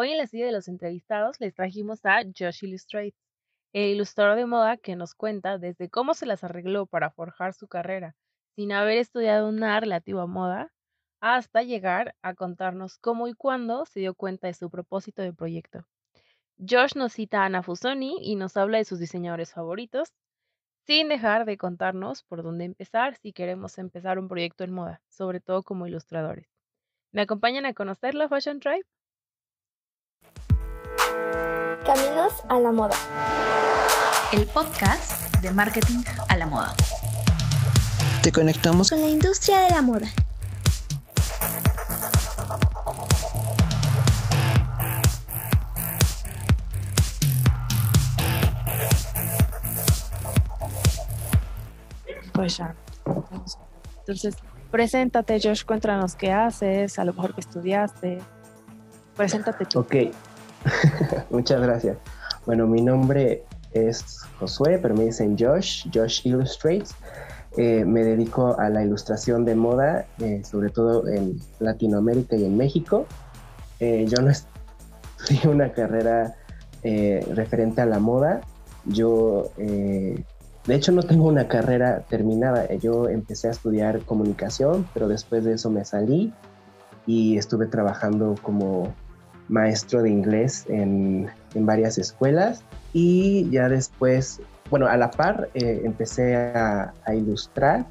Hoy en la serie de los entrevistados les trajimos a Josh Illustrate, el ilustrador de moda que nos cuenta desde cómo se las arregló para forjar su carrera sin haber estudiado nada relativo a moda, hasta llegar a contarnos cómo y cuándo se dio cuenta de su propósito de proyecto. Josh nos cita a Ana Fusoni y nos habla de sus diseñadores favoritos, sin dejar de contarnos por dónde empezar si queremos empezar un proyecto en moda, sobre todo como ilustradores. ¿Me acompañan a conocer la Fashion Tribe? Caminos a la moda. El podcast de marketing a la moda. Te conectamos con la industria de la moda. Pues ya. Entonces, preséntate, Josh, cuéntanos qué haces, a lo mejor que estudiaste. Preséntate tú. Ok, muchas gracias. Bueno, mi nombre es Josué, pero me dicen Josh, Josh Illustrates. Eh, me dedico a la ilustración de moda, eh, sobre todo en Latinoamérica y en México. Eh, yo no estudié una carrera referente a la moda. Yo, de hecho, no tengo una carrera terminada. Yo empecé a estudiar comunicación, pero después de eso me salí y estuve trabajando como maestro de inglés en, en varias escuelas y ya después, bueno, a la par eh, empecé a, ilustrar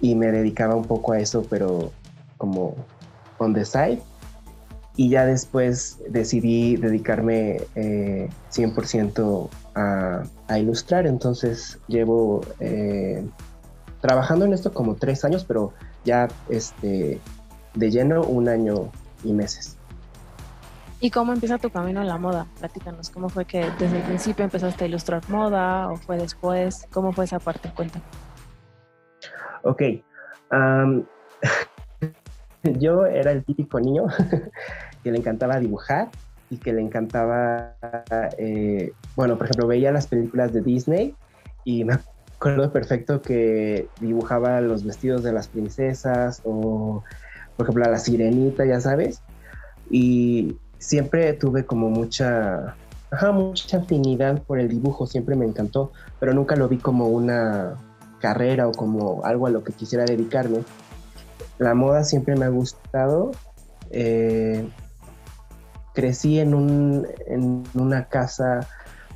y me dedicaba un poco a eso, pero como on the side. Y ya después decidí dedicarme 100% eh, a, a, ilustrar, entonces llevo eh, trabajando en esto como tres años, pero ya este, de lleno un año y meses. ¿Y cómo empieza tu camino en la moda? Platícanos, ¿cómo fue que desde el principio empezaste a ilustrar moda o fue después? ¿Cómo fue esa parte? Cuéntame. Ok. yo era el típico niño que le encantaba dibujar y que le encantaba, eh, bueno, por ejemplo, veía las películas de Disney y me acuerdo perfecto que dibujaba los vestidos de las princesas o, por ejemplo, a la sirenita, ya sabes. Y siempre tuve como mucha, mucha afinidad por el dibujo, siempre me encantó, pero nunca lo vi como una carrera o como algo a lo que quisiera dedicarme. La moda siempre me ha gustado. Eh, crecí en, un, en una casa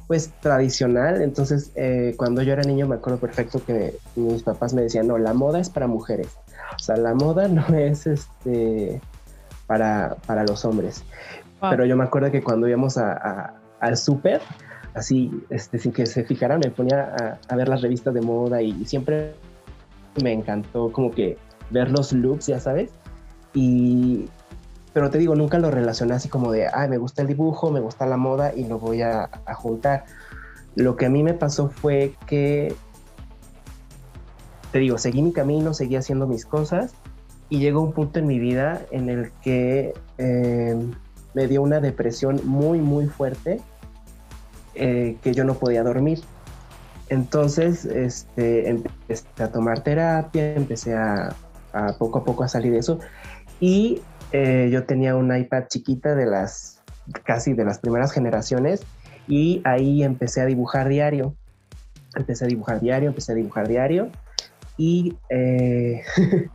pues tradicional, entonces eh, cuando yo era niño me acuerdo perfecto que mis papás me decían, no, la moda es para mujeres, o sea, la moda no es este para, para los hombres. Pero yo me acuerdo que cuando íbamos a, al súper, así, este, sin que se fijaran, me ponía a, ver las revistas de moda y, siempre me encantó como que ver los looks, ya sabes. Y, pero te digo, nunca lo relacioné así como de, ay, me gusta el dibujo, me gusta la moda y lo voy a, a juntar. Lo que a mí me pasó fue que, te digo, seguí mi camino, seguí haciendo mis cosas y llegó un punto en mi vida en el que eh, me dio una depresión muy, muy fuerte eh, que yo no podía dormir. Entonces, este, empecé a tomar terapia, empecé a, poco a poco a salir de eso. Y eh, yo tenía una iPad chiquita de las, casi de las primeras generaciones, y ahí empecé a dibujar diario. Empecé a dibujar diario, empecé a dibujar diario. Y eh,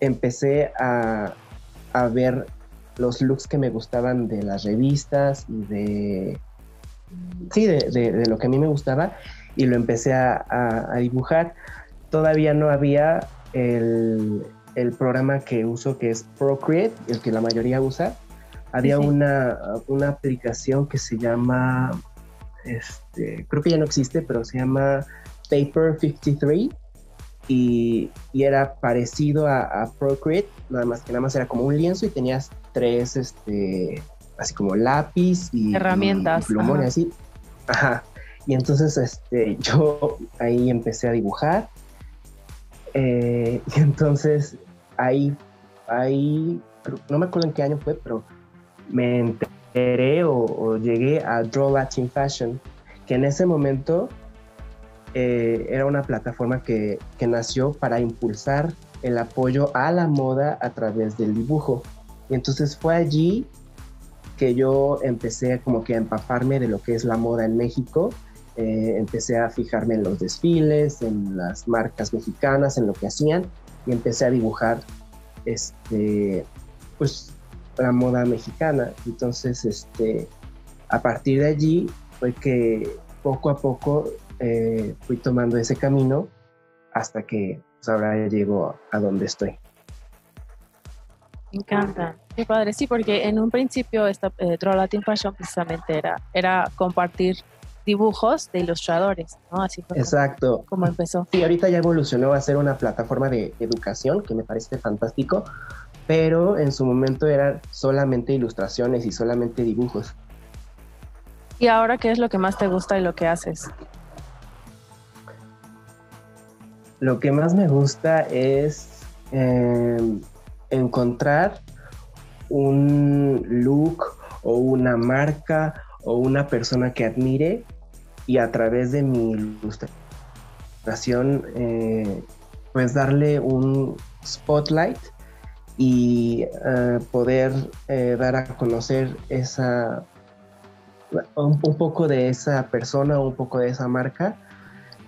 empecé a, a ver los looks que me gustaban de las revistas y de... Sí, de, lo que a mí me gustaba y lo empecé a, dibujar. Todavía no había el, programa que uso que es Procreate, el que la mayoría usa. Había Una, una aplicación que se llama, este, creo que ya no existe, pero se llama Paper 53 y, era parecido a, Procreate, nada más que nada más era como un lienzo y tenías tres, este, así como lápiz y herramientas, plumón y así. Ajá. Y entonces, este, yo ahí empecé a dibujar. Eh, y entonces ahí, ahí, no me acuerdo en qué año fue, pero me enteré o, o llegué a Draw Latin Fashion, que en ese momento eh, era una plataforma que, nació para impulsar el apoyo a la moda a través del dibujo. Y entonces fue allí que yo empecé como que a empaparme de lo que es la moda en México. Eh, empecé a fijarme en los desfiles, en las marcas mexicanas, en lo que hacían y empecé a dibujar este, pues, la moda mexicana. Entonces, este, a partir de allí fue que poco a poco eh, fui tomando ese camino hasta que pues, ahora llego a donde estoy. Me encanta. Qué padre, sí, porque en un principio esta eh, Draw Latin Fashion precisamente era, era compartir dibujos de ilustradores, ¿no? Así fue Exacto. Como, empezó. Sí, ahorita ya evolucionó a ser una plataforma de educación, que me parece fantástico, pero en su momento eran solamente ilustraciones y solamente dibujos. ¿Y ahora qué es lo que más te gusta y lo que haces? Lo que más me gusta es em, encontrar un look o una marca o una persona que admire y a través de mi ilustración eh, pues darle un spotlight y eh, poder eh, dar a conocer esa un, poco de esa persona un poco de esa marca.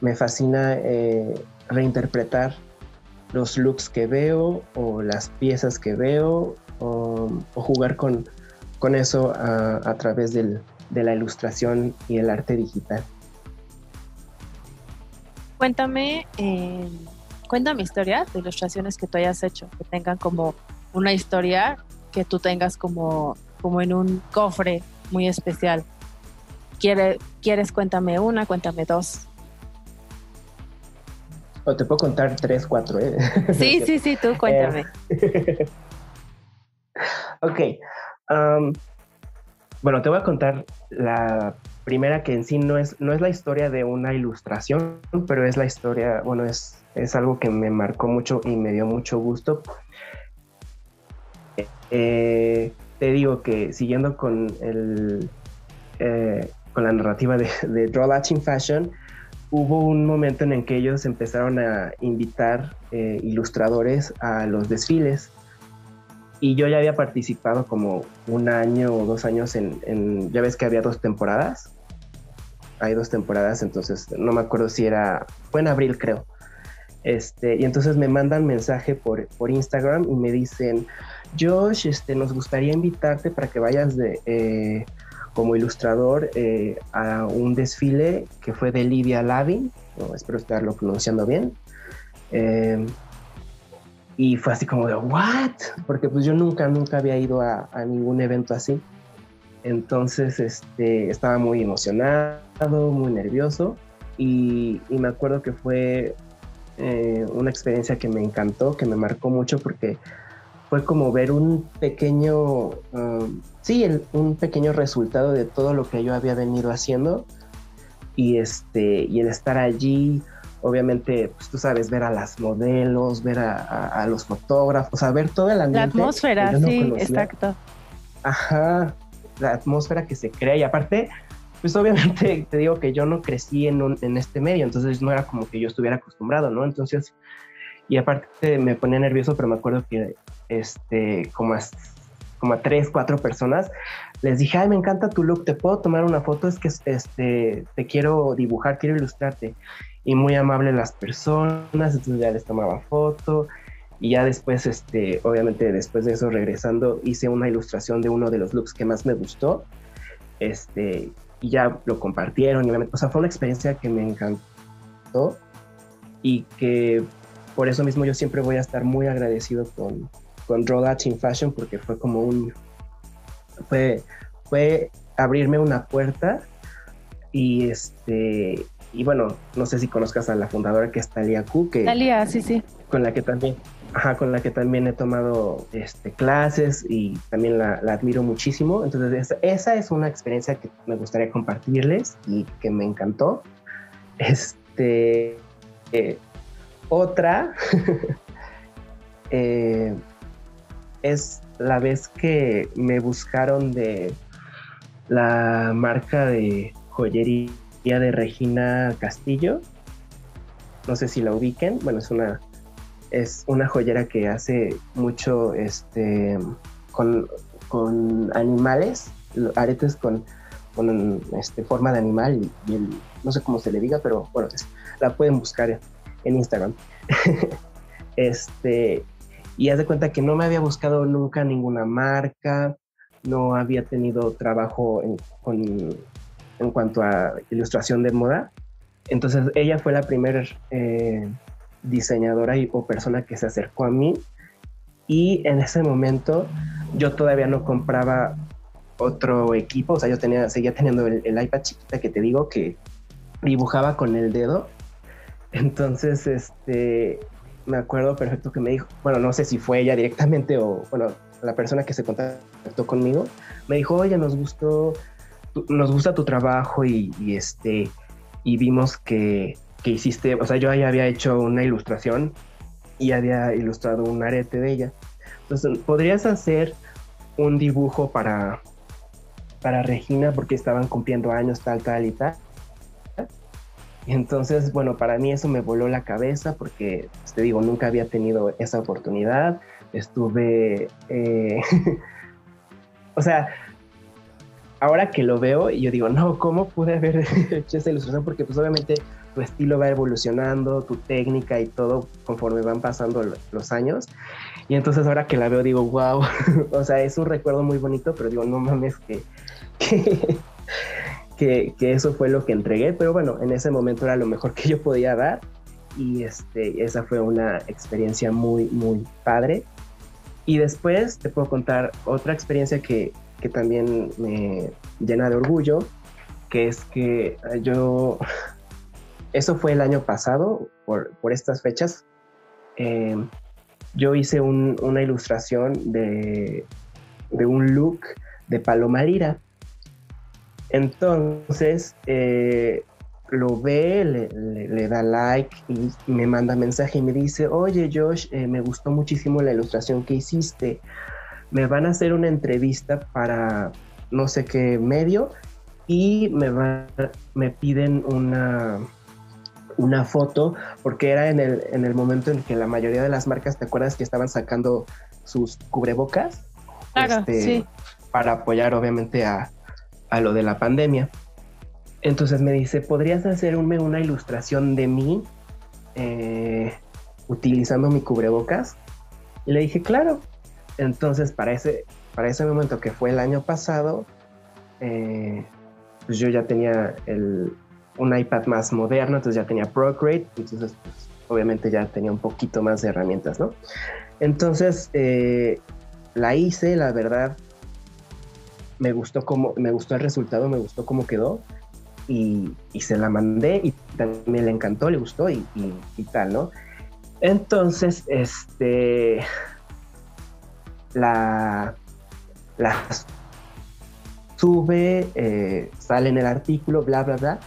Me fascina reinterpretar los looks que veo o las piezas que veo o, jugar con, con eso a, través del, de la ilustración y el arte digital. Cuéntame, eh, cuéntame historias de ilustraciones que tú hayas hecho, que tengan como una historia que tú tengas como, como en un cofre muy especial. ¿Quieres, ¿Quieres cuéntame una, cuéntame dos? O te puedo contar tres, cuatro, ¿eh? Sí, sí, sí, tú cuéntame. ok. bueno, te voy a contar la primera que en sí no es, no es la historia de una ilustración, pero es la historia, bueno, es, es algo que me marcó mucho y me dio mucho gusto. Eh, te digo que siguiendo con el eh, con la narrativa de, de Draw Latching Fashion, hubo un momento en el que ellos empezaron a invitar eh, ilustradores a los desfiles. Y yo ya había participado como un año o dos años en, ya ves que había dos temporadas, hay dos temporadas, entonces no me acuerdo si era, fue en abril creo, este, y entonces me mandan mensaje por, por Instagram y me dicen, Josh, este, nos gustaría invitarte para que vayas de... Eh, como ilustrador eh, a un desfile que fue de Lidia Lavin, espero estarlo pronunciando bien. Eh, y fue así como de, ¿what? Porque pues yo nunca, nunca había ido a, ningún evento así. Entonces este, estaba muy emocionado, muy nervioso y, me acuerdo que fue eh, una experiencia que me encantó, que me marcó mucho porque fue como ver un pequeño, um, sí, un pequeño resultado de todo lo que yo había venido haciendo y este y el estar allí, obviamente, pues tú sabes, ver a las modelos, ver a, los fotógrafos, a ver todo el ambiente. La atmósfera, sí, exacto. Ajá, la atmósfera que se crea y aparte, pues obviamente te digo que yo no crecí en, en este medio, entonces no era como que yo estuviera acostumbrado, ¿no? Entonces, y aparte me ponía nervioso, pero me acuerdo que este, como a, como a tres, cuatro personas, les dije, ay, me encanta tu look, te puedo tomar una foto, es que este, te quiero dibujar, quiero ilustrarte. Y muy amable las personas, entonces ya les tomaba foto. Y ya después, este, obviamente después de eso, regresando, hice una ilustración de uno de los looks que más me gustó. Este, y ya lo compartieron. Y o sea, fue una experiencia que me encantó y que por eso mismo yo siempre voy a estar muy agradecido con, con Draw Fashion porque fue como un, fue, fue abrirme una puerta y este, y bueno, no sé si conozcas a la fundadora que es Talia Ku, que... Talia, sí, sí. Con la que también, ajá, con la que también he tomado este, clases y también la, admiro muchísimo. Entonces, esa, es una experiencia que me gustaría compartirles y que me encantó. Este, eh, otra, eh, es la vez que me buscaron de la marca de joyería de Regina Castillo. No sé si la ubiquen. Bueno, es una es una joyera que hace mucho este con, animales aretes con, con este, forma de animal y, el, no sé cómo se le diga, pero bueno, la pueden buscar en Instagram. este, y haz de cuenta que no me había buscado nunca ninguna marca, no había tenido trabajo en, en cuanto a ilustración de moda. Entonces ella fue la primera eh, diseñadora o persona que se acercó a mí y en ese momento yo todavía no compraba otro equipo, o sea, yo tenía, seguía teniendo el iPad chiquita que te digo que dibujaba con el dedo. Entonces, este, me acuerdo perfecto que me dijo, bueno, no sé si fue ella directamente o, bueno, la persona que se contactó conmigo, me dijo, oye, nos gustó, nos gusta tu trabajo y, este, y vimos que, que, hiciste, o sea, yo ya había hecho una ilustración y había ilustrado un arete de ella. Entonces, ¿podrías hacer un dibujo para, para Regina porque estaban cumpliendo años tal, tal y tal? Entonces, bueno, para mí eso me voló la cabeza porque, pues, te digo, nunca había tenido esa oportunidad. Estuve, eh, o sea, ahora que lo veo, yo digo, no, ¿cómo pude haber hecho esa ilustración? Porque pues obviamente tu estilo va evolucionando, tu técnica y todo conforme van pasando los años. Y entonces ahora que la veo digo, wow, o sea, es un recuerdo muy bonito, pero digo, no mames que, que, eso fue lo que entregué, pero bueno, en ese momento era lo mejor que yo podía dar y este, esa fue una experiencia muy, muy padre. Y después te puedo contar otra experiencia que, que también me llena de orgullo, que es que yo, eso fue el año pasado, por, por estas fechas, eh, yo hice una ilustración de, de un look de Paloma Lira. Entonces, eh, lo ve, le, da like y me manda mensaje y me dice, oye Josh, eh, me gustó muchísimo la ilustración que hiciste. Me van a hacer una entrevista para no sé qué medio y me, me piden una, una foto porque era en el, en el momento en que la mayoría de las marcas, ¿te acuerdas que estaban sacando sus cubrebocas? Claro, este, sí. Para apoyar obviamente a, a lo de la pandemia. Entonces me dice, ¿podrías hacerme una ilustración de mí eh, utilizando mi cubrebocas? Y le dije, claro. Entonces para ese, para ese momento que fue el año pasado, eh, pues yo ya tenía un iPad más moderno, entonces ya tenía Procreate, entonces pues, obviamente ya tenía un poquito más de herramientas, ¿no? Entonces eh, la hice, la verdad, me gustó cómo, me gustó el resultado, me gustó cómo quedó y, se la mandé y también le encantó, le gustó y, tal, ¿no? Entonces, este, la, la sube, eh, sale en el artículo, bla, bla, bla,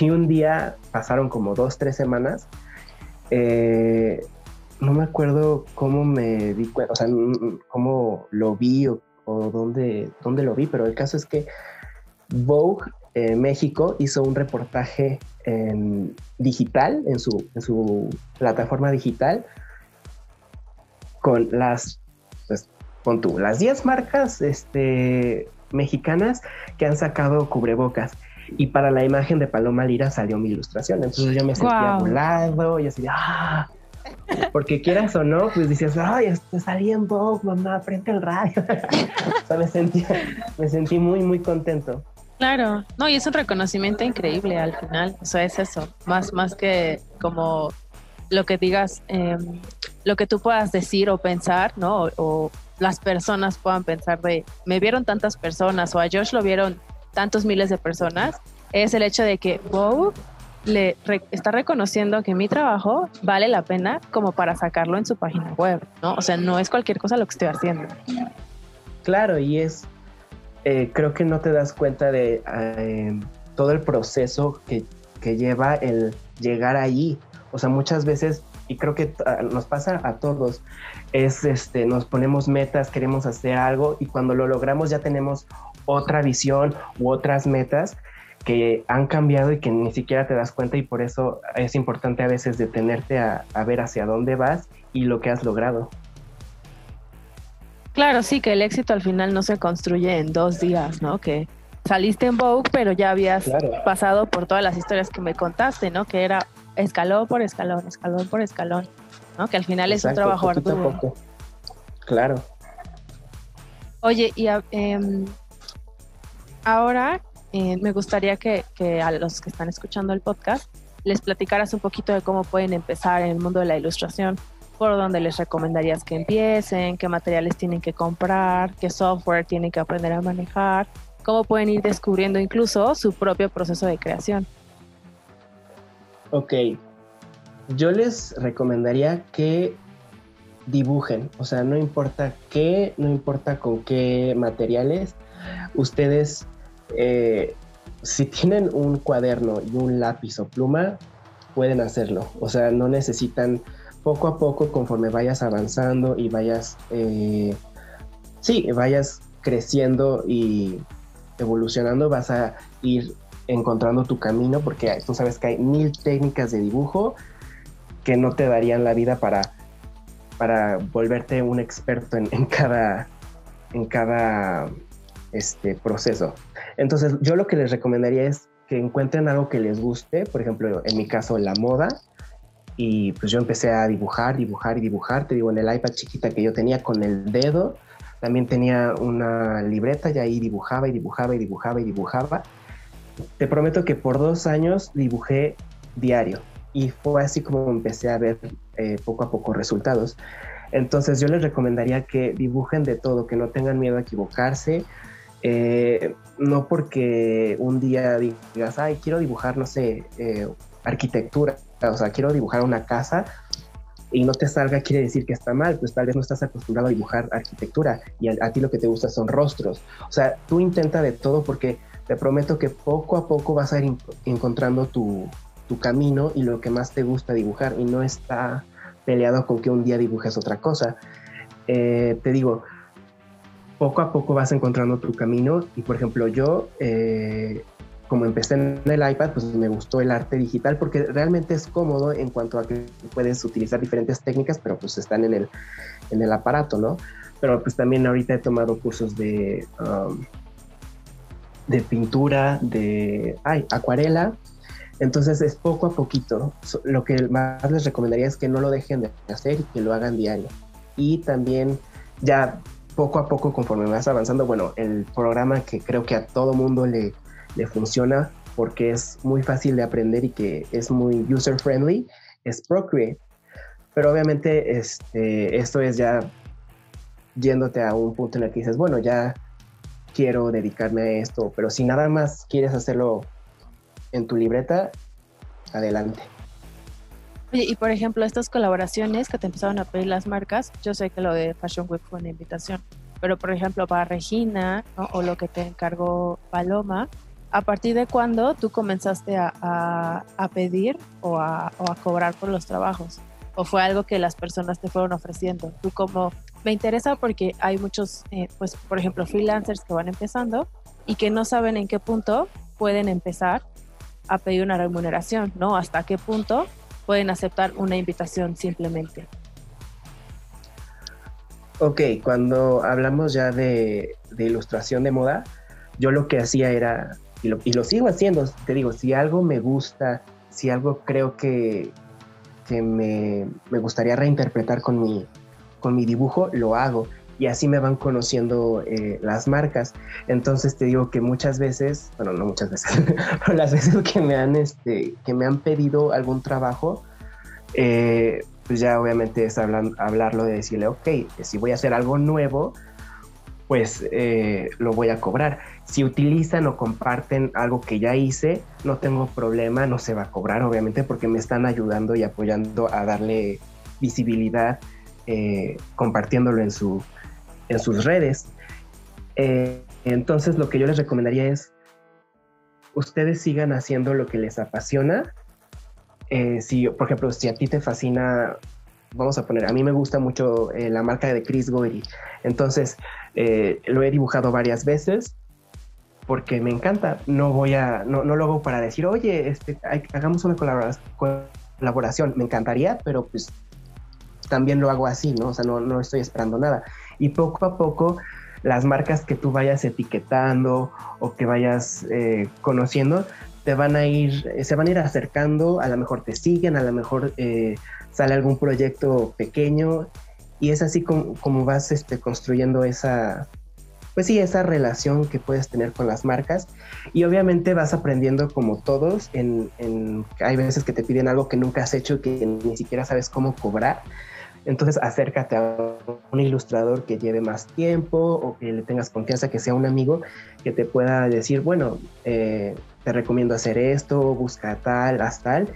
y, un día pasaron como dos, tres semanas, eh, no me acuerdo cómo me di cuenta, o sea, cómo lo vi o o dónde, dónde lo vi, pero el caso es que Vogue eh, México hizo un reportaje en digital, en su, en su plataforma digital, con las, pues, con tú, las 10 marcas este, mexicanas que han sacado cubrebocas. Y para la imagen de Paloma Lira salió mi ilustración. Entonces yo me sentía volado y así, ¡ah! Porque quieras o no, pues dices, ay, te salí en Vogue, mamá, frente al radio. o sea, me sentí, me sentí muy, muy contento. Claro, no, y es un reconocimiento increíble al final, o sea, es eso, más, más que como lo que digas, em, lo que tú puedas decir o pensar, ¿no? O, las personas puedan pensar de, me vieron tantas personas o a Josh lo vieron tantos miles de personas, es el hecho de que Vogue le está reconociendo que mi trabajo vale la pena como para sacarlo en su página web, ¿no? O sea, no es cualquier cosa lo que estoy haciendo. Claro, y es, eh, creo que no te das cuenta de eh, todo el proceso que, que, lleva el llegar allí. O sea, muchas veces, y creo que nos pasa a todos, es este, nos ponemos metas, queremos hacer algo y cuando lo logramos ya tenemos otra visión u otras metas que han cambiado y que ni siquiera te das cuenta y por eso es importante a veces detenerte a, ver hacia dónde vas y lo que has logrado. Claro, sí, que el éxito al final no se construye en dos días, ¿no? Que saliste en Vogue, pero ya habías pasado por todas las historias que me contaste, ¿no? Que era escalón por escalón, escalón por escalón, ¿no? Que al final es un trabajo arduo. Claro. Oye, y em, ahora eh, me gustaría que, a los que están escuchando el podcast les platicaras un poquito de cómo pueden empezar en el mundo de la ilustración, por dónde les recomendarías que empiecen, qué materiales tienen que comprar, qué software tienen que aprender a manejar, cómo pueden ir descubriendo incluso su propio proceso de creación. Ok, yo les recomendaría que dibujen, o sea, no importa qué, no importa con qué materiales, ustedes eh, si tienen un cuaderno y un lápiz o pluma, pueden hacerlo. O sea, no necesitan poco a poco, conforme vayas avanzando y vayas, eh, sí, vayas creciendo y evolucionando, vas a ir encontrando tu camino, porque tú sabes que hay mil técnicas de dibujo que no te darían la vida para, para volverte un experto en, cada, en cada este proceso. Entonces, yo lo que les recomendaría es que encuentren algo que les guste, por ejemplo, en mi caso, la moda, y pues yo empecé a dibujar, dibujar y dibujar, te digo, en el iPad chiquita que yo tenía con el dedo, también tenía una libreta y ahí dibujaba y dibujaba y dibujaba y dibujaba. Te prometo que por dos años dibujé diario y fue así como empecé a ver eh, poco a poco resultados. Entonces yo les recomendaría que dibujen de todo, que no tengan miedo a equivocarse, eh, no porque un día digas, ay, quiero dibujar, no sé, eh, arquitectura, o sea, quiero dibujar una casa y no te salga, quiere decir que está mal, pues tal vez no estás acostumbrado a dibujar arquitectura y a, ti lo que te gusta son rostros. O sea, tú intenta de todo porque te prometo que poco a poco vas a ir encontrando tu, camino y lo que más te gusta dibujar y no está peleado con que un día dibujes otra cosa. Eh, te digo, poco a poco vas encontrando tu camino y por ejemplo yo eh, como empecé en el iPad pues me gustó el arte digital porque realmente es cómodo en cuanto a que puedes utilizar diferentes técnicas pero pues están en el, en el aparato, ¿no? Pero pues también ahorita he tomado cursos de, um, de pintura, de ay, acuarela, entonces es poco a poquito. Lo que más les recomendaría es que no lo dejen de hacer y que lo hagan diario. Y también ya poco a poco, conforme vas avanzando, bueno, el programa que creo que a todo mundo le, le funciona porque es muy fácil de aprender y que es muy user friendly, es Procreate. Pero obviamente este, esto es ya yéndote a un punto en el que dices, bueno, ya quiero dedicarme a esto, pero si nada más quieres hacerlo en tu libreta, adelante. Oye, y por ejemplo, estas colaboraciones que te empezaron a pedir las marcas, yo sé que lo de Fashion Week fue una invitación, pero por ejemplo, para Regina o lo que te encargó Paloma, ¿a partir de cuándo tú comenzaste a, pedir o a, cobrar por los trabajos? ¿O fue algo que las personas te fueron ofreciendo? Tú como, me interesa porque hay muchos, eh, pues por ejemplo, freelancers que van empezando y que no saben en qué punto pueden empezar a pedir una remuneración, ¿no? Hasta qué punto pueden aceptar una invitación simplemente. Ok, cuando hablamos ya de, ilustración de moda, yo lo que hacía era, y lo, sigo haciendo, te digo, si algo me gusta, si algo creo que, que me, gustaría reinterpretar con mi, con mi dibujo, lo hago. Y así me van conociendo eh, las marcas. Entonces te digo que muchas veces, bueno, no muchas veces, pero las veces que me han, este, que me han pedido algún trabajo, eh, pues ya obviamente es hablarlo de decirle, ok, si voy a hacer algo nuevo, pues eh, lo voy a cobrar. Si utilizan o comparten algo que ya hice, no tengo problema, no se va a cobrar, obviamente, porque me están ayudando y apoyando a darle visibilidad, compartiéndolo en, su, en sus redes. entonces, lo que yo les recomendaría es, ustedes sigan haciendo lo que les apasiona eh, si, por ejemplo, si a ti te fascina, vamos a poner, a mí me gusta mucho eh, la marca de Chris Goyri, entonces eh, lo he dibujado varias veces porque me encanta, no voy a, no, no lo hago para decir, oye, este, hagamos una colaboración, me encantaría, pero pues también lo hago así, ¿no? O sea, no, no estoy esperando nada. Y poco a poco las marcas que tú vayas etiquetando o que vayas eh, conociendo te van a ir, se van a ir acercando, a lo mejor te siguen, a lo mejor eh, sale algún proyecto pequeño y es así como, como vas este, construyendo esa, pues sí, esa relación que puedes tener con las marcas y obviamente vas aprendiendo como todos, en, hay veces que te piden algo que nunca has hecho que ni siquiera sabes cómo cobrar, entonces acércate a un ilustrador que lleve más tiempo o que le tengas confianza, que sea un amigo que te pueda decir, bueno, eh, te recomiendo hacer esto, busca tal, haz tal.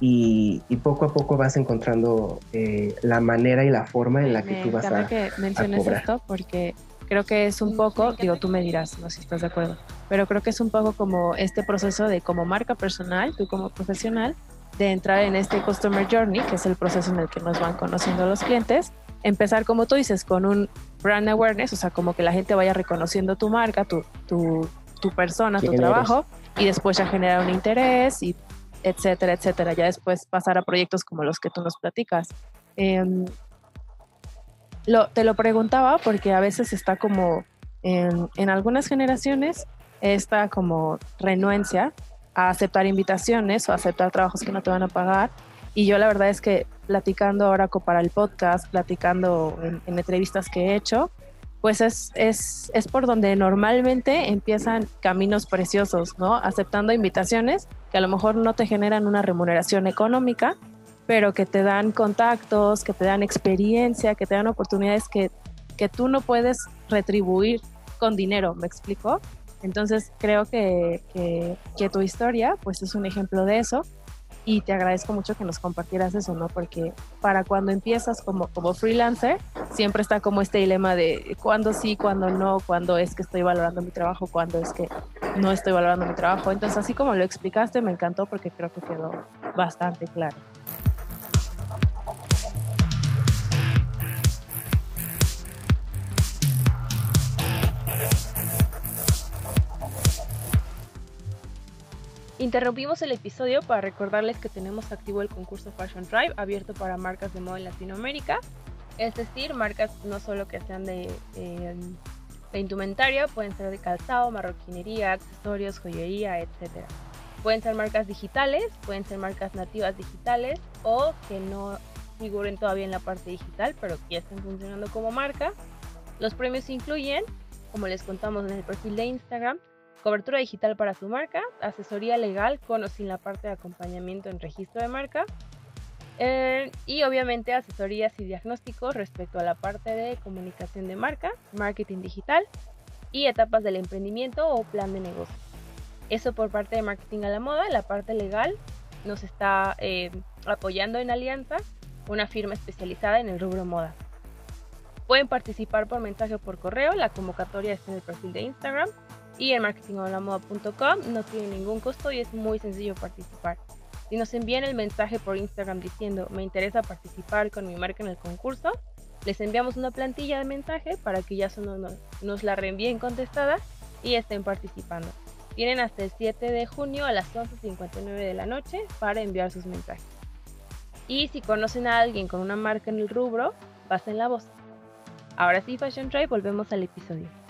Y, poco a poco vas encontrando eh, la manera y la forma en la que tú vas a, que menciones esto porque creo que es un poco, digo, tú me dirás, no sé si estás de acuerdo, pero creo que es un poco como este proceso de como marca personal, tú como profesional, de entrar en este Customer Journey, que es el proceso en el que nos van conociendo los clientes, empezar, como tú dices, con un brand awareness, o sea, como que la gente vaya reconociendo tu marca, tu, tu, tu persona, tu trabajo, y después ya generar un interés, y etcétera, etcétera. Ya después pasar a proyectos como los que tú nos platicas. Em, lo, te lo preguntaba porque a veces está como en, en algunas generaciones esta como renuencia a aceptar invitaciones o aceptar trabajos que no te van a pagar. Y yo la verdad es que platicando ahora para el podcast, platicando en, entrevistas que he hecho, pues es, es, es, por donde normalmente empiezan caminos preciosos, ¿no? Aceptando invitaciones que a lo mejor no te generan una remuneración económica, pero que te dan contactos, que te dan experiencia, que te dan oportunidades que, que tú no puedes retribuir con dinero, ¿me explico? Entonces creo que, que, tu historia pues es un ejemplo de eso y te agradezco mucho que nos compartieras eso, ¿no? Porque para cuando empiezas como, como freelancer, siempre está como este dilema de cuándo sí, cuándo no, cuándo es que estoy valorando mi trabajo, cuándo es que no estoy valorando mi trabajo. Entonces, así como lo explicaste, me encantó porque creo que quedó bastante claro. Interrumpimos el episodio para recordarles que tenemos activo el concurso Fashion Drive abierto para marcas de moda en Latinoamérica. Es decir, marcas no solo que sean de, eh, de indumentaria, pueden ser de calzado, marroquinería, accesorios, joyería, etc. Pueden ser marcas digitales, pueden ser marcas nativas digitales o que no figuren todavía en la parte digital, pero que ya estén funcionando como marca. Los premios incluyen, como les contamos en el perfil de Instagram, cobertura digital para su marca, asesoría legal con o sin la parte de acompañamiento en registro de marca eh, y obviamente asesorías y diagnósticos respecto a la parte de comunicación de marca, marketing digital y etapas del emprendimiento o plan de negocio. Eso por parte de marketing a la moda, la parte legal nos está eh, apoyando en Alianza, una firma especializada en el rubro moda. Pueden participar por mensaje o por correo, la convocatoria está en el perfil de Instagram y en marketinghablamoda.com no tiene ningún costo y es muy sencillo participar. Si nos envían el mensaje por Instagram diciendo me interesa participar con mi marca en el concurso, les enviamos una plantilla de mensaje para que ya nos, nos la reenvíen contestada y estén participando. Tienen hasta el 7 de junio a las 11.59 de la noche para enviar sus mensajes. Y si conocen a alguien con una marca en el rubro, pasen la voz. Ahora sí, Fashion Try, volvemos al episodio.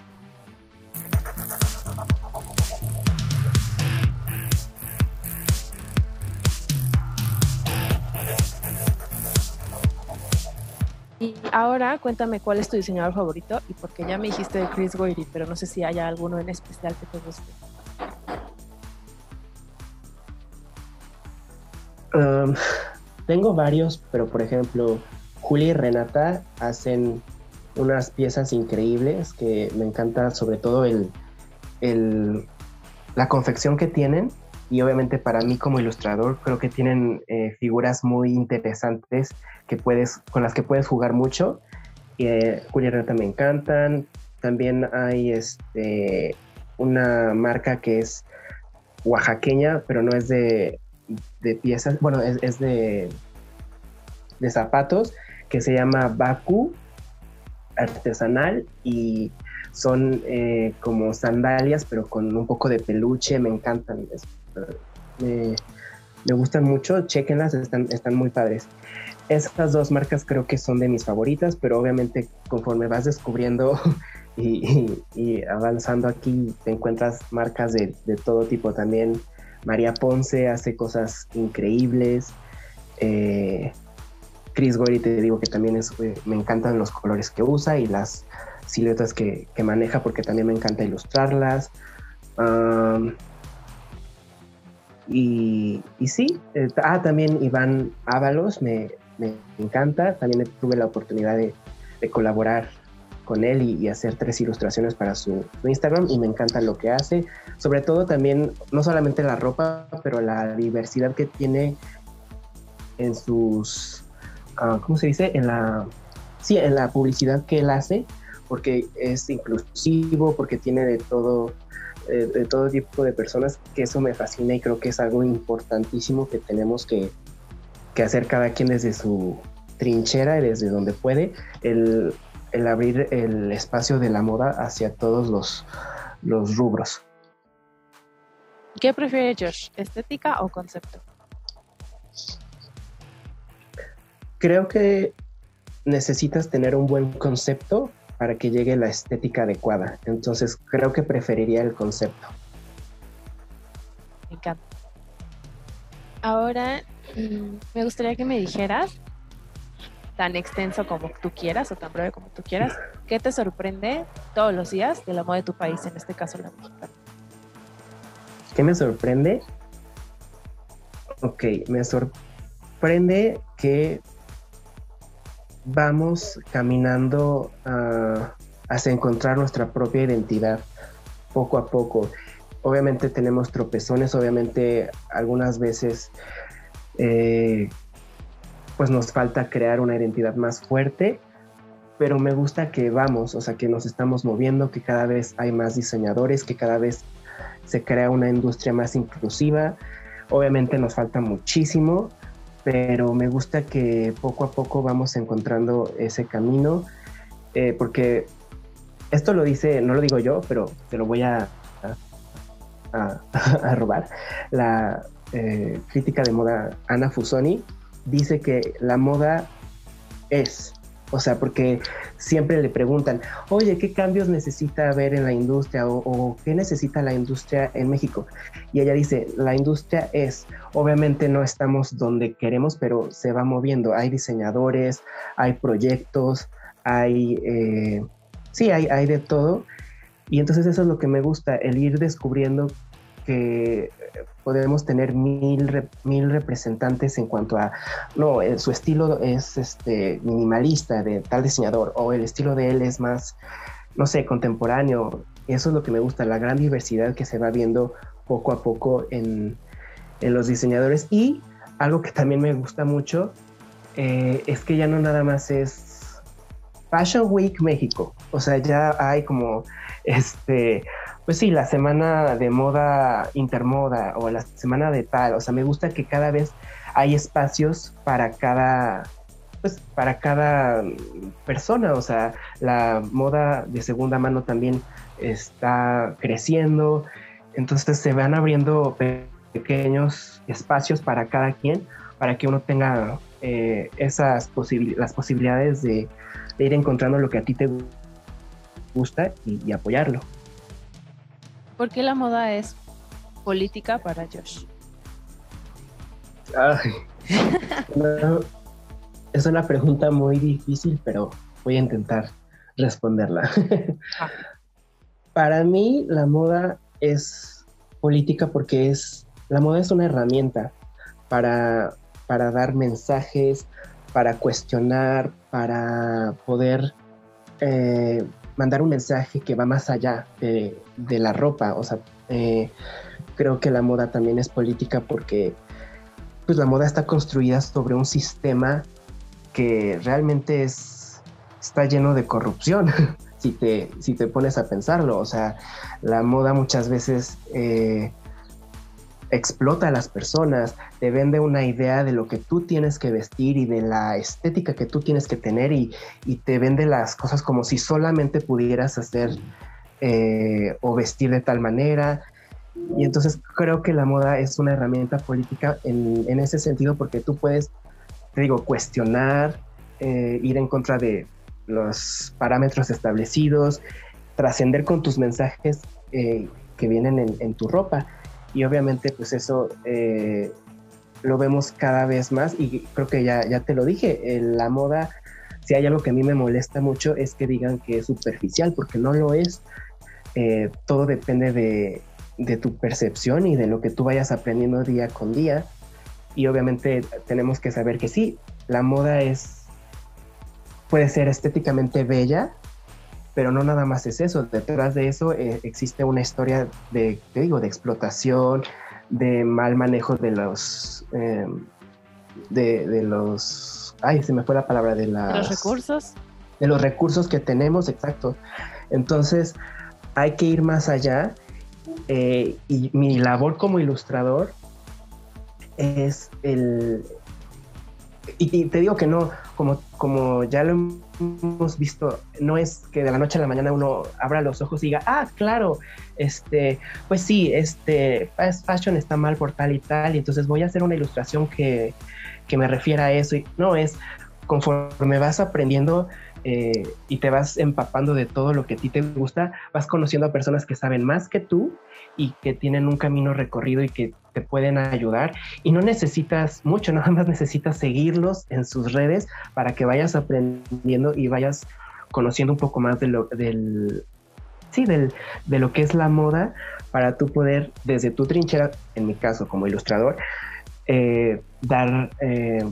Y ahora cuéntame cuál es tu diseñador favorito y porque ya me dijiste de Chris Goyri, pero no sé si haya alguno en especial que te guste. Tengo varios, pero por ejemplo, Julia y Renata hacen unas piezas increíbles que me encanta sobre todo el, la confección que tienen y obviamente para mí como ilustrador creo que tienen eh, figuras muy interesantes que puedes, con las que puedes jugar mucho. Eh, me encantan. También hay este, una marca que es oaxaqueña, pero no es de, de piezas, bueno, es, es, de, de zapatos, que se llama Baku artesanal y son eh, como sandalias, pero con un poco de peluche, me encantan. Me gustan mucho, chequenlas, están, están muy padres. Estas dos marcas creo que son de mis favoritas, pero obviamente conforme vas descubriendo y, avanzando aquí te encuentras marcas de, todo tipo también. María Ponce hace cosas increíbles. Eh, Chris Gory te digo que también es, eh, me encantan los colores que usa y las siluetas que, maneja porque también me encanta ilustrarlas. Y, sí, eh, ah, también Iván Ábalos me, me encanta. También tuve la oportunidad de, colaborar con él y, hacer tres ilustraciones para su, Instagram y me encanta lo que hace. Sobre todo también, no solamente la ropa, pero la diversidad que tiene en sus, ah, ¿cómo se dice? En la, sí, en la publicidad que él hace, porque es inclusivo, porque tiene de todo, eh, de todo tipo de personas, que eso me fascina y creo que es algo importantísimo que tenemos que, que hacer cada quien desde su trinchera y desde donde puede, el, abrir el espacio de la moda hacia todos los, los rubros. ¿Qué prefiere Josh, estética o concepto? Creo que necesitas tener un buen concepto para que llegue la estética adecuada. Entonces creo que preferiría el concepto. Me encanta. Ahora me gustaría que me dijeras, tan extenso como tú quieras o tan breve como tú quieras, ¿qué te sorprende todos los días de la moda de tu país, en este caso la mexicana? ¿Qué me sorprende? Ok, me sorprende que vamos caminando hacia encontrar nuestra propia identidad poco a poco. Obviamente tenemos tropezones, obviamente algunas veces eh, pues nos falta crear una identidad más fuerte, pero me gusta que vamos, o sea, que nos estamos moviendo, que cada vez hay más diseñadores, que cada vez se crea una industria más inclusiva. Obviamente nos falta muchísimo, pero me gusta que poco a poco vamos encontrando ese camino, eh, porque esto lo dice, no lo digo yo, pero te lo voy a, robar. La, eh, crítica de moda Ana Fusoni dice que la moda es, o sea, porque siempre le preguntan, oye, ¿qué cambios necesita haber en la industria o, qué necesita la industria en México? Y ella dice, la industria es, obviamente no estamos donde queremos, pero se va moviendo, hay diseñadores, hay proyectos, hay, eh, sí, hay, hay de todo. Y entonces eso es lo que me gusta, el ir descubriendo que podemos tener mil, mil representantes en cuanto a, no, eh, su estilo es este, minimalista de tal diseñador o el estilo de él es más, no sé, contemporáneo. Eso es lo que me gusta, la gran diversidad que se va viendo poco a poco en, en los diseñadores. Y algo que también me gusta mucho eh, es que ya no nada más es Fashion Week México. O sea, ya hay como este pues sí, la semana de moda intermoda o la semana de tal, o sea, me gusta que cada vez hay espacios para cada, pues para cada persona, o sea, la moda de segunda mano también está creciendo, entonces se van abriendo pequeños espacios para cada quien, para que uno tenga eh, esas las posibilidades de, ir encontrando lo que a ti te gusta y apoyarlo. ¿Por qué la moda es política para Josh? es una pregunta muy difícil, pero voy a intentar responderla. Ah. Para mí la moda es política porque es la moda es una herramienta para, para dar mensajes, para cuestionar, para poder eh, mandar un mensaje que va más allá de, la ropa. O sea, eh, creo que la moda también es política porque pues la moda está construida sobre un sistema que realmente es, está lleno de corrupción. si, te, si te pones a pensarlo, o sea, la moda muchas veces eh, explota a las personas, te vende una idea de lo que tú tienes que vestir y de la estética que tú tienes que tener y, te vende las cosas como si solamente pudieras hacer eh, o vestir de tal manera. Y entonces creo que la moda es una herramienta política en, en ese sentido porque tú puedes, te digo, cuestionar, eh, ir en contra de los parámetros establecidos, trascender con tus mensajes eh, que vienen en, en, tu ropa. Y obviamente pues eso eh, lo vemos cada vez más y creo que ya, ya te lo dije, la moda, si hay algo que a mí me molesta mucho es que digan que es superficial, porque no lo es. todo depende de, de tu percepción y de lo que tú vayas aprendiendo día con día. Y obviamente tenemos que saber que sí, la moda es puede ser estéticamente bella, pero no nada más es eso. Detrás de eso eh, existe una historia de, te digo, de explotación, de mal manejo de los, em, de, los, ay, se me fue la palabra de las, los recursos, de los recursos que tenemos, exacto. Entonces hay que ir más allá eh, y mi labor como ilustrador es el... Y, te digo que no, como, como ya lo hemos visto, no es que de la noche a la mañana uno abra los ojos y diga, ah, claro, este, pues sí, este, fashion está mal por tal y tal, y entonces voy a hacer una ilustración que, que me refiera a eso. Y no, es conforme vas aprendiendo eh, y te vas empapando de todo lo que a ti te gusta, vas conociendo a personas que saben más que tú y que tienen un camino recorrido y que te pueden ayudar. Y no necesitas mucho, nada más necesitas seguirlos en sus redes para que vayas aprendiendo y vayas conociendo un poco más de lo, del, sí, del, de lo que es la moda para tú poder, desde tu trinchera, en mi caso como ilustrador, eh, dar eh,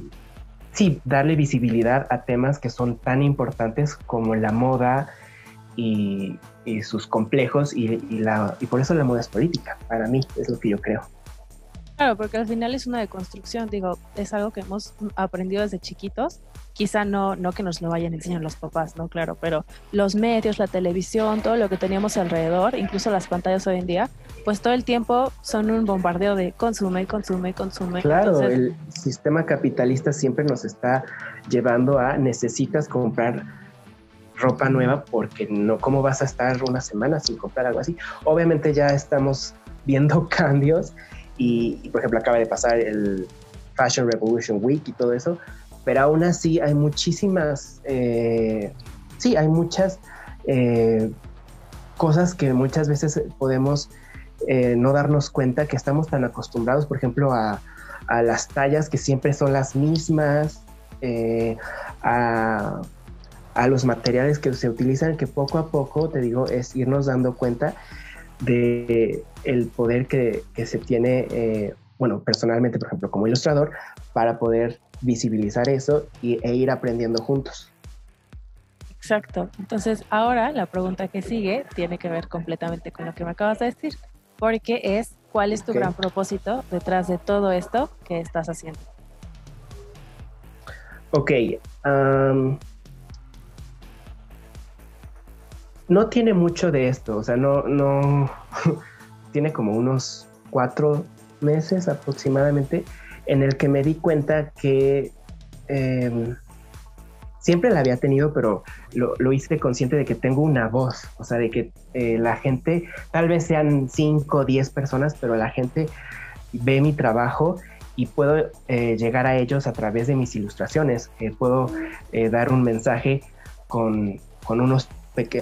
sí, darle visibilidad a temas que son tan importantes como la moda y, sus complejos y, la, y por eso la moda es política, para mí es lo que yo creo. Claro, porque al final es una deconstrucción, digo, es algo que hemos aprendido desde chiquitos, quizá no, no que nos lo vayan a enseñar los papás, ¿no? Claro, pero los medios, la televisión, todo lo que teníamos alrededor, incluso las pantallas hoy en día, pues todo el tiempo son un bombardeo de consume, consume, consume. Claro, el sistema capitalista siempre nos está llevando a necesitas comprar ropa nueva porque no, ¿cómo vas a estar una semana sin comprar algo así? Obviamente ya estamos viendo cambios y, por ejemplo acaba de pasar el Fashion Revolution Week y todo eso, pero aún así hay muchísimas, eh, sí, hay muchas eh, cosas que muchas veces podemos eh, no darnos cuenta que estamos tan acostumbrados, por ejemplo, a, las tallas que siempre son las mismas, a, los materiales que se utilizan, que poco a poco, te digo, es irnos dando cuenta de el poder que, se tiene, bueno, personalmente, por ejemplo, como ilustrador, para poder visibilizar eso y, e ir aprendiendo juntos. Exacto. Entonces, ahora la pregunta que sigue tiene que ver completamente con lo que me acabas de decir, porque es, ¿cuál es tu gran propósito detrás de todo esto que estás haciendo? Ok. No tiene mucho de esto, o sea, no, no, tiene como unos cuatro meses aproximadamente en el que me di cuenta que em, siempre la había tenido, pero lo, hice consciente de que tengo una voz, o sea, de que eh, la gente, tal vez sean 5 o 10 personas, pero la gente ve mi trabajo y puedo eh, llegar a ellos a través de mis ilustraciones. Eh, puedo dar un mensaje con, con unos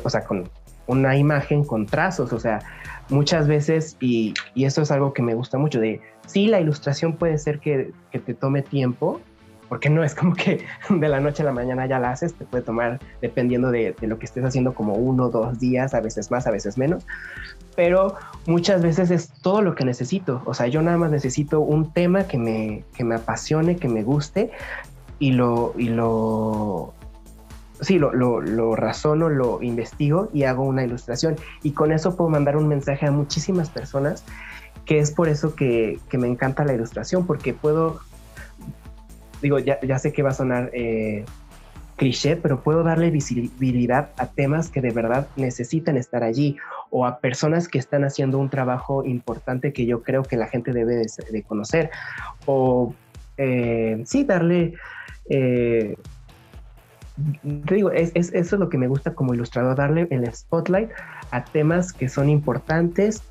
o sea, con una imagen con trazos, o sea, muchas veces, y, y, eso es algo que me gusta mucho, de sí, la ilustración puede ser que, que, te tome tiempo, porque no es como que de la noche a la mañana ya la haces, te puede tomar, dependiendo de, de lo que estés haciendo, como uno dos días, a veces más, a veces menos, pero muchas veces es todo lo que necesito, o sea, yo nada más necesito un tema que me, que me apasione, que me guste, y lo, y lo, sí, lo, lo, lo, razono, lo investigo y hago una ilustración. Y con eso puedo mandar un mensaje a muchísimas personas, que es por eso que, que me encanta la ilustración, porque puedo, digo, ya, ya sé que va a sonar eh, cliché, pero puedo darle visibilidad a temas que de verdad necesitan estar allí o a personas que están haciendo un trabajo importante que yo creo que la gente debe de, conocer. O eh, sí, darle... Eh, te digo, es, eso es lo que me gusta como ilustrador, darle el spotlight a temas que son importantes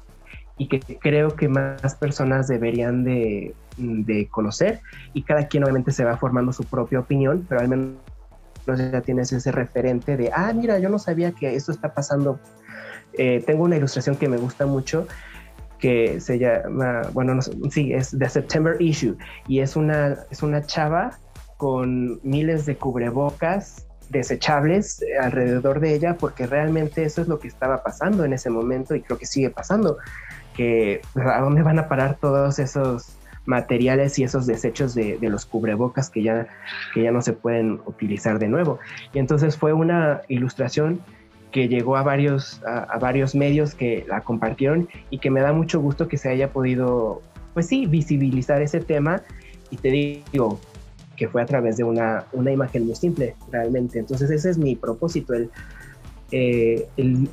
y que creo que más personas deberían de, de conocer y cada quien obviamente se va formando su propia opinión, pero al menos ya tienes ese referente de, ah, mira, yo no sabía que esto está pasando. Eh, tengo una ilustración que me gusta mucho que se llama, bueno, no, sí, es The September Issue y es una, es una chava con miles de cubrebocas desechables alrededor de ella porque realmente eso es lo que estaba pasando en ese momento y creo que sigue pasando que pues, a dónde van a parar todos esos materiales y esos desechos de, los cubrebocas que ya, que ya no se pueden utilizar de nuevo. Y entonces fue una ilustración que llegó a varios, a, varios medios que la compartieron y que me da mucho gusto que se haya podido, pues sí, visibilizar ese tema. Y te digo que fue a través de una, una imagen muy simple, realmente. Entonces ese es mi propósito, el, eh, el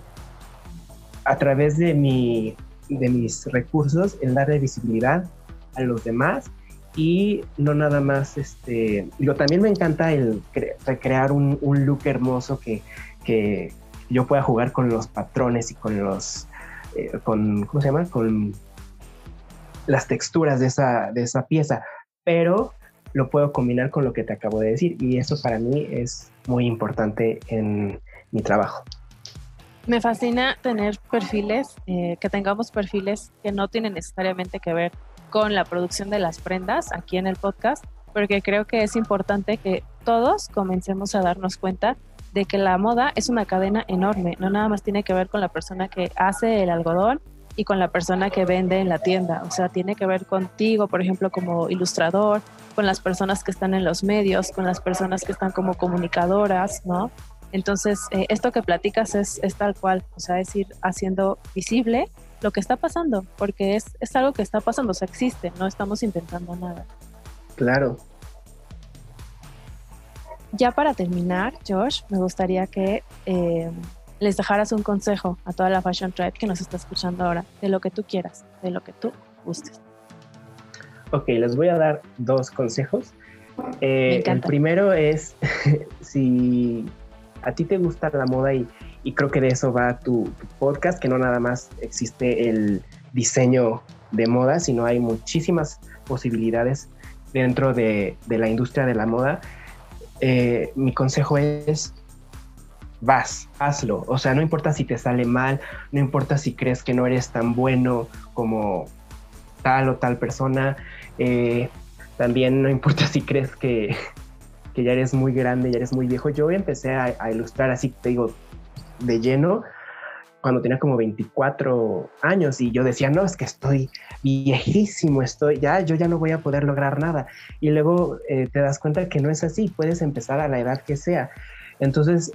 a través de, mi, de mis recursos, el darle visibilidad a los demás y no nada más, este, digo, también me encanta el recrear un, un look hermoso que, que, yo pueda jugar con los patrones y con los, eh, con, ¿cómo se llama? Con las texturas de esa, de esa pieza, pero lo puedo combinar con lo que te acabo de decir y eso para mí es muy importante en mi trabajo. Me fascina tener perfiles, eh, que tengamos perfiles que no tienen necesariamente que ver con la producción de las prendas aquí en el podcast, porque creo que es importante que todos comencemos a darnos cuenta de que la moda es una cadena enorme, no nada más tiene que ver con la persona que hace el algodón y con la persona que vende en la tienda, o sea, tiene que ver contigo, por ejemplo, como ilustrador, con las personas que están en los medios, con las personas que están como comunicadoras, ¿no? Entonces, eh, esto que platicas es, es tal cual, o sea, es ir haciendo visible lo que está pasando, porque es, es algo que está pasando, o sea, existe, no estamos inventando nada. Claro. Ya para terminar, Josh, me gustaría que eh, les dejaras un consejo a toda la Fashion Tribe que nos está escuchando ahora, de lo que tú quieras, de lo que tú gustes. Ok, les voy a dar dos consejos. Eh, el primero es, si a ti te gusta la moda y, y creo que de eso va tu, podcast, que no nada más existe el diseño de moda, sino hay muchísimas posibilidades dentro de, la industria de la moda. Eh, mi consejo es, vas, hazlo. O sea, no importa si te sale mal, no importa si crees que no eres tan bueno como tal o tal persona. Eh, también no importa si crees que, ya eres muy grande, ya eres muy viejo. Yo empecé a, a ilustrar así, te digo, de lleno cuando tenía como 24 años y yo decía, no, es que estoy viejísimo, estoy, ya, yo ya no voy a poder lograr nada. Y luego eh, te das cuenta que no es así, puedes empezar a la edad que sea. Entonces,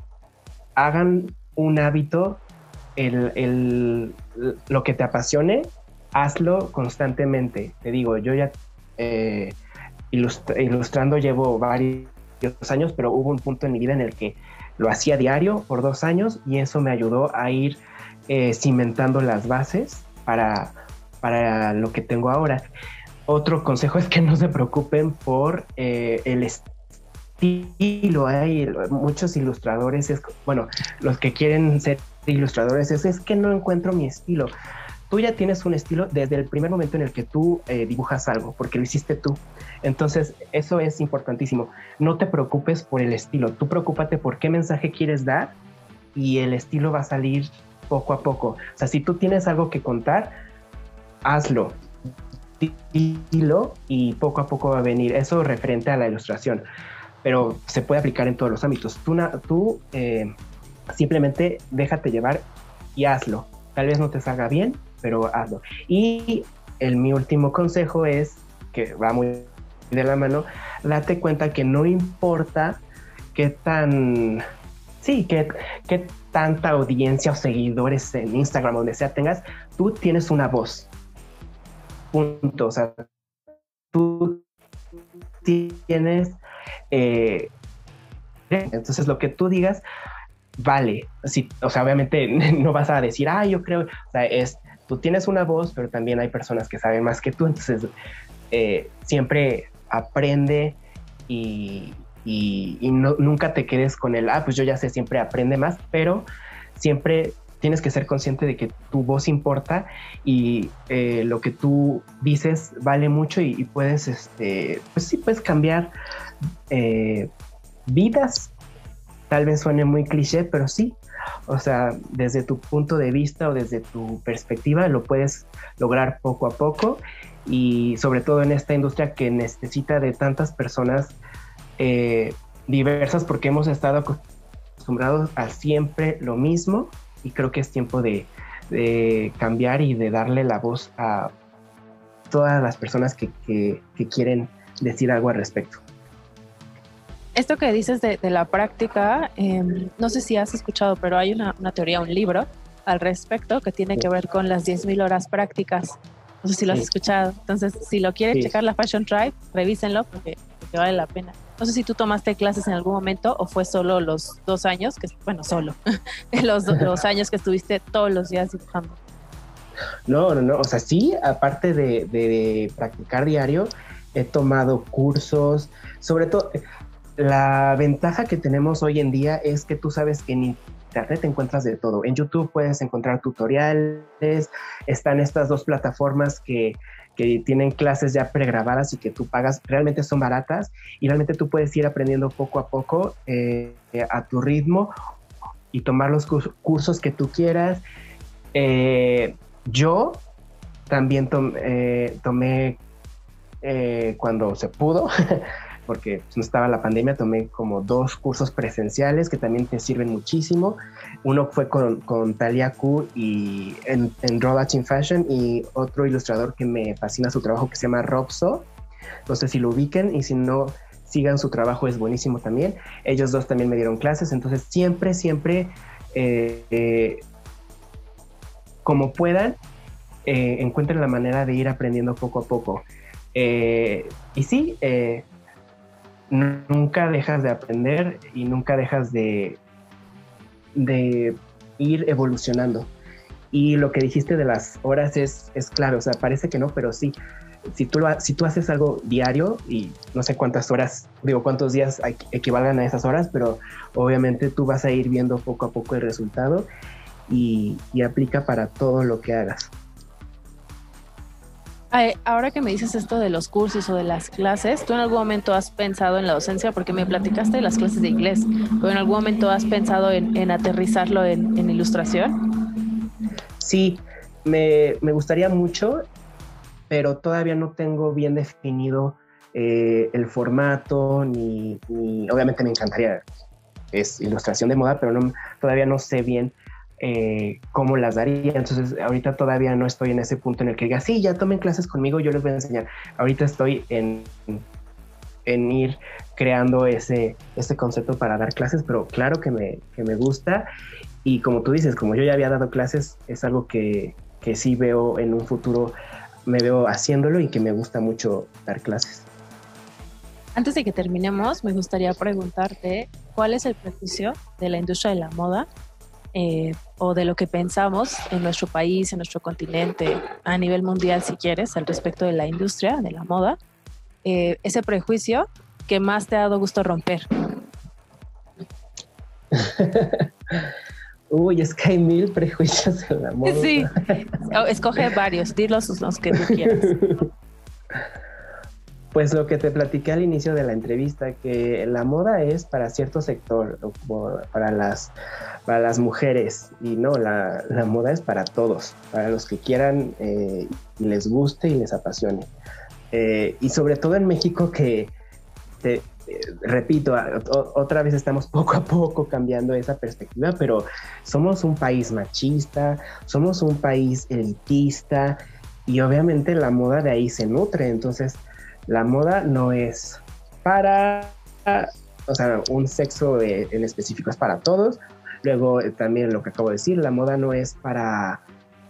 hagan un hábito, el, lo que te apasione, hazlo constantemente. Te digo, yo ya eh, ilustrando llevo varios años, pero hubo un punto en mi vida en el que lo hacía diario por dos años y eso me ayudó a ir eh, cimentando las bases para, para lo que tengo ahora. Otro consejo es que no se preocupen por eh, el estilo. Hay muchos ilustradores, es, bueno, los que quieren ser ilustradores, es, es que no encuentro mi estilo tú ya tienes un estilo desde el primer momento en el que tú eh, dibujas algo, porque lo hiciste tú. Entonces, eso es importantísimo. No te preocupes por el estilo, tú preocúpate por qué mensaje quieres dar y el estilo va a salir poco a poco. O sea, si tú tienes algo que contar, hazlo. Y poco a poco va a venir. Eso referente a la ilustración, pero se puede aplicar en todos los ámbitos. Tú, tú eh, simplemente déjate llevar y hazlo. Tal vez no te salga bien, pero hazlo. Y el, mi último consejo es, que va muy de la mano, date cuenta que no importa qué tan, sí, qué, qué tanta audiencia o seguidores en Instagram donde sea tengas, tú tienes una voz. Punto. O sea, tú tienes... Eh, entonces lo que tú digas vale. Sí, o sea, obviamente no vas a decir, ah, yo creo, o sea, es tú tienes una voz, pero también hay personas que saben más que tú, entonces eh, siempre aprende y, nunca te quedes con el, ah, pues yo ya sé, siempre aprende más, pero siempre tienes que ser consciente de que tu voz importa y eh, lo que tú dices vale mucho y, puedes, este, pues sí, puedes cambiar eh, vidas. Tal vez suene muy cliché, pero sí. O sea, desde tu punto de vista o desde tu perspectiva lo puedes lograr poco a poco y sobre todo en esta industria que necesita de tantas personas eh, diversas porque hemos estado acostumbrados a siempre lo mismo y creo que es tiempo de, cambiar y de darle la voz a todas las personas que, quieren decir algo al respecto. Esto que dices de, la práctica, em, no sé si has escuchado, pero hay una, teoría, un libro al respecto que tiene que ver con las 10.000 horas prácticas. No sé si lo has escuchado. Entonces, si lo quieren checar la Fashion Tribe, revísenlo porque vale la pena. No sé si tú tomaste clases en algún momento o fue solo los dos años, que bueno, solo, los, los años que estuviste todos los días dibujando. No, no, no, o sea, sí, aparte de, practicar diario, he tomado cursos, sobre todo, la ventaja que tenemos hoy en día es que tú sabes que en internet encuentras de todo. En YouTube puedes encontrar tutoriales, están estas dos plataformas que que tienen clases ya pregrabadas y que tú pagas, realmente son baratas y realmente tú puedes ir aprendiendo poco a poco eh, a tu ritmo y tomar los cursos que tú quieras. Eh, yo también eh, tomé cuando se pudo porque no estaba la pandemia, tomé como dos cursos presenciales que también te sirven muchísimo. Uno fue con, con Talia Ku y en, en Fashion y otro ilustrador que me fascina su trabajo que se llama Robso. No sé si lo ubiquen y si no, sigan su trabajo, es buenísimo también. Ellos dos también me dieron clases, entonces siempre, siempre, eh, eh, como puedan, eh, encuentren la manera de ir aprendiendo poco a poco. y sí, nunca dejas de aprender y nunca dejas de, de ir evolucionando. Y lo que dijiste de las horas es, es claro, o sea, parece que no, pero sí. Si tú, si tú haces algo diario y no sé cuántas horas, digo cuántos días equivalgan a esas horas, pero obviamente tú vas a ir viendo poco a poco el resultado y, y aplica para todo lo que hagas ahora que me dices esto de los cursos o de las clases, ¿tú en algún momento has pensado en la docencia? Porque me platicaste de las clases de inglés, pero en algún momento has pensado en, aterrizarlo en, ilustración? Sí, me, gustaría mucho, pero todavía no tengo bien definido eh, el formato, ni, obviamente me encantaría, es ilustración de moda, pero no, todavía no sé bien eh, cómo las daría. Entonces, ahorita todavía no estoy en ese punto en el que diga, sí, ya tomen clases conmigo, yo les voy a enseñar. Ahorita estoy en, en ir creando ese, ese concepto para dar clases, pero claro que me, que me gusta. Y como tú dices, como yo ya había dado clases, es algo que, que sí veo en un futuro, me veo haciéndolo y que me gusta mucho dar clases. Antes de que terminemos, me gustaría preguntarte cuál es el prejuicio de la industria de la moda eh, o de lo que pensamos en nuestro país, en nuestro continente, a nivel mundial, si quieres, al respecto de la industria, de la moda, eh, ese prejuicio que más te ha dado gusto romper. Uy, es que hay mil prejuicios en la moda. Sí, escoge varios, dilos los que tú quieras. Pues lo que te platiqué al inicio de la entrevista, que la moda es para cierto sector, para las, para las mujeres, y no, la, moda es para todos, para los que quieran eh, y les guste y les apasione. Eh, y sobre todo en México que, te, repito, otra vez estamos poco a poco cambiando esa perspectiva, pero somos un país machista, somos un país elitista y obviamente la moda de ahí se nutre, entonces la moda no es para, o sea, un sexo en específico, es para todos. Luego eh, también lo que acabo de decir, la moda no es para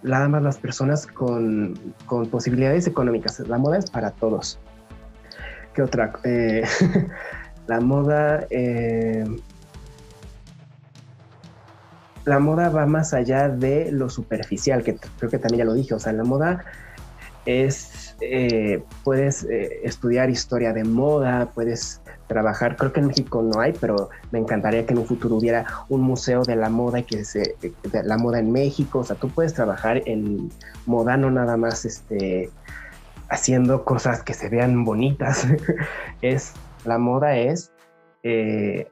nada más las personas con, posibilidades económicas, la moda es para todos. ¿Qué otra? Eh, la moda... Eh, la moda va más allá de lo superficial, que creo que también ya lo dije, o sea, la moda es, eh, puedes eh, estudiar historia de moda, puedes trabajar, creo que en México no hay, pero me encantaría que en un futuro hubiera un museo de la moda que la moda en México, o sea, tú puedes trabajar en moda, no nada más este, haciendo cosas que se vean bonitas, es, la moda es eh,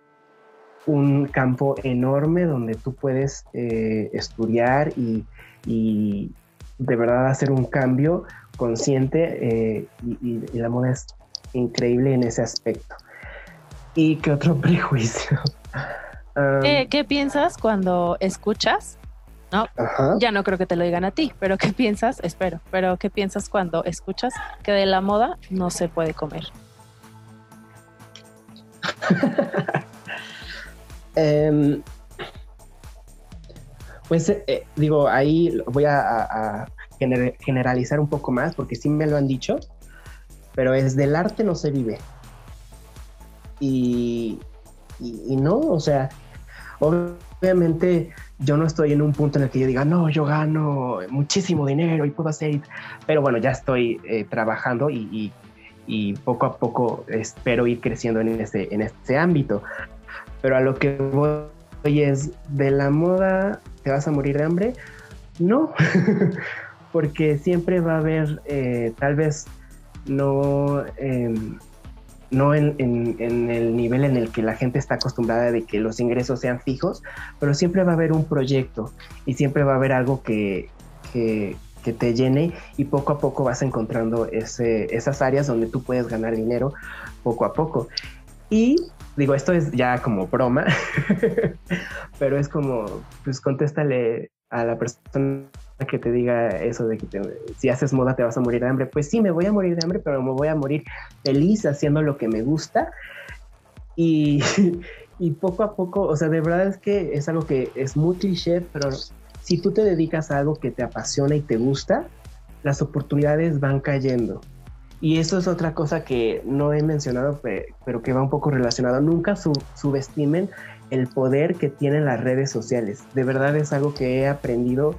un campo enorme donde tú puedes estudiar y de verdad hacer un cambio consciente eh, y, la moda es increíble en ese aspecto. ¿Y qué otro prejuicio? ¿Qué, piensas cuando escuchas? No, ya no creo que te lo digan a ti, pero ¿qué piensas? Espero, pero ¿qué piensas cuando escuchas que de la moda no se puede comer? Em, pues eh, eh, digo, ahí voy a, generalizar un poco más porque sí me lo han dicho, pero es del arte no se vive. Y, y, no, o sea, obviamente yo no estoy en un punto en el que yo diga, no, yo gano muchísimo dinero y puedo hacer, pero bueno, ya estoy eh, trabajando y, y, poco a poco espero ir creciendo en ese, en este ámbito. Pero a lo que voy es de la moda ¿te vas a morir de hambre? No, porque siempre va a haber, eh, tal vez no, em, no en, el nivel en el que la gente está acostumbrada de que los ingresos sean fijos, pero siempre va a haber un proyecto y siempre va a haber algo que, que, te llene y poco a poco vas encontrando ese, esas áreas donde tú puedes ganar dinero poco a poco. Y digo, esto es ya como broma, pero es como, pues contéstale a la persona que te diga eso de que si haces moda te vas a morir de hambre. Pues sí, me voy a morir de hambre, pero me voy a morir feliz haciendo lo que me gusta. Y, y poco a poco, o sea, de verdad es que es algo que es muy cliché, pero si tú te dedicas a algo que te apasiona y te gusta, las oportunidades van cayendo. Y eso es otra cosa que no he mencionado, pero que va un poco relacionado. Nunca subestimen el poder que tienen las redes sociales. De verdad es algo que he aprendido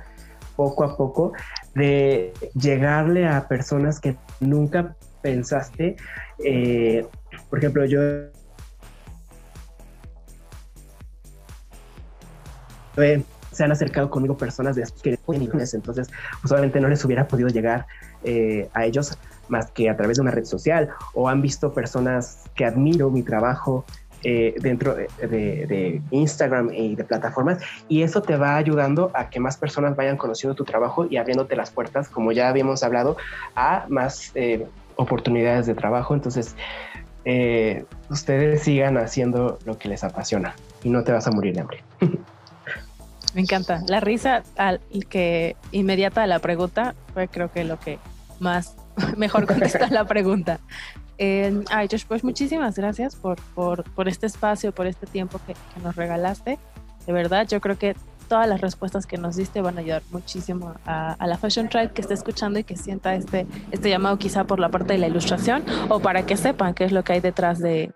poco a poco de llegarle a personas que nunca pensaste. Eh, por ejemplo, yo se han acercado conmigo personas de que entonces pues obviamente no les hubiera podido llegar eh, a ellos más que a través de una red social o han visto personas que admiro mi trabajo eh, dentro de, Instagram y de plataformas y eso te va ayudando a que más personas vayan conociendo tu trabajo y abriéndote las puertas, como ya habíamos hablado, a más eh, oportunidades de trabajo. Entonces, eh, ustedes sigan haciendo lo que les apasiona y no te vas a morir de hambre. Me encanta. La risa al que inmediata a la pregunta fue creo que lo que más mejor contestar la pregunta. Eh, ay, Josh, pues muchísimas gracias por, por, por este espacio, por este tiempo que, que, nos regalaste. De verdad, yo creo que todas las respuestas que nos diste van a ayudar muchísimo a, a, la Fashion Tribe que esté escuchando y que sienta este, este llamado quizá por la parte de la ilustración o para que sepan qué es lo que hay detrás de,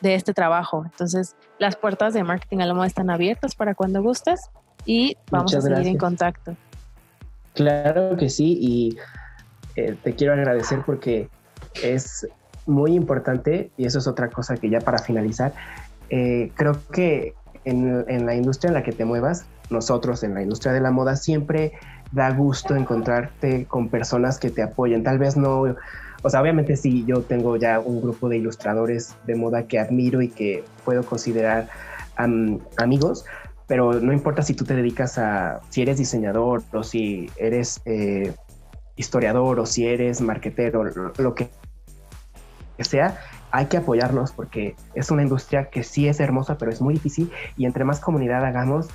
de este trabajo. Entonces, las puertas de marketing a la moda están abiertas para cuando gustes y vamos a seguir en contacto. Claro que sí, y eh, te quiero agradecer porque es muy importante y eso es otra cosa que ya para finalizar, eh, creo que en, en, la industria en la que te muevas, nosotros en la industria de la moda siempre da gusto encontrarte con personas que te apoyen. Tal vez no, o sea, obviamente sí, yo tengo ya un grupo de ilustradores de moda que admiro y que puedo considerar amigos, pero no importa si tú te dedicas a, si eres diseñador o si eres eh, historiador o si eres marquetero, lo que sea, hay que apoyarnos porque es una industria que sí es hermosa, pero es muy difícil y entre más comunidad hagamos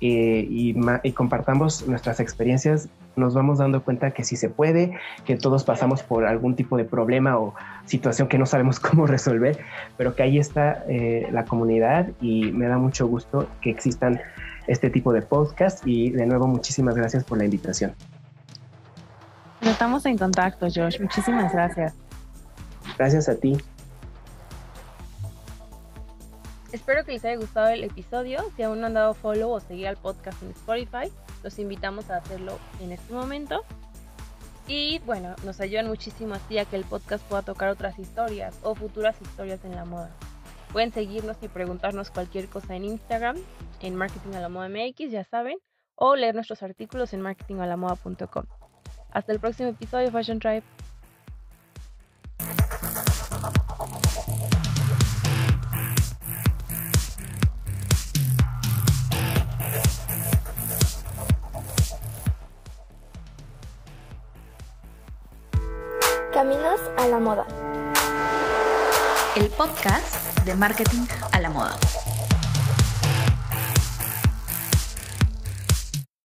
eh, y, compartamos nuestras experiencias, nos vamos dando cuenta que sí se puede, que todos pasamos por algún tipo de problema o situación que no sabemos cómo resolver, pero que ahí está eh, la comunidad y me da mucho gusto que existan este tipo de podcast y de nuevo muchísimas gracias por la invitación. Estamos en contacto, Josh. Muchísimas gracias. Gracias a ti. Espero que les haya gustado el episodio. Si aún no han dado follow o seguir al podcast en Spotify, los invitamos a hacerlo en este momento. Y bueno, nos ayudan muchísimo así a que el podcast pueda tocar otras historias o futuras historias en la moda. Pueden seguirnos y preguntarnos cualquier cosa en Instagram, en Marketing la Moda MX, ya saben, o leer nuestros artículos en marketingalamoda.com. Hasta el próximo episodio Fashion Tribe. A la moda. El podcast de marketing a la moda.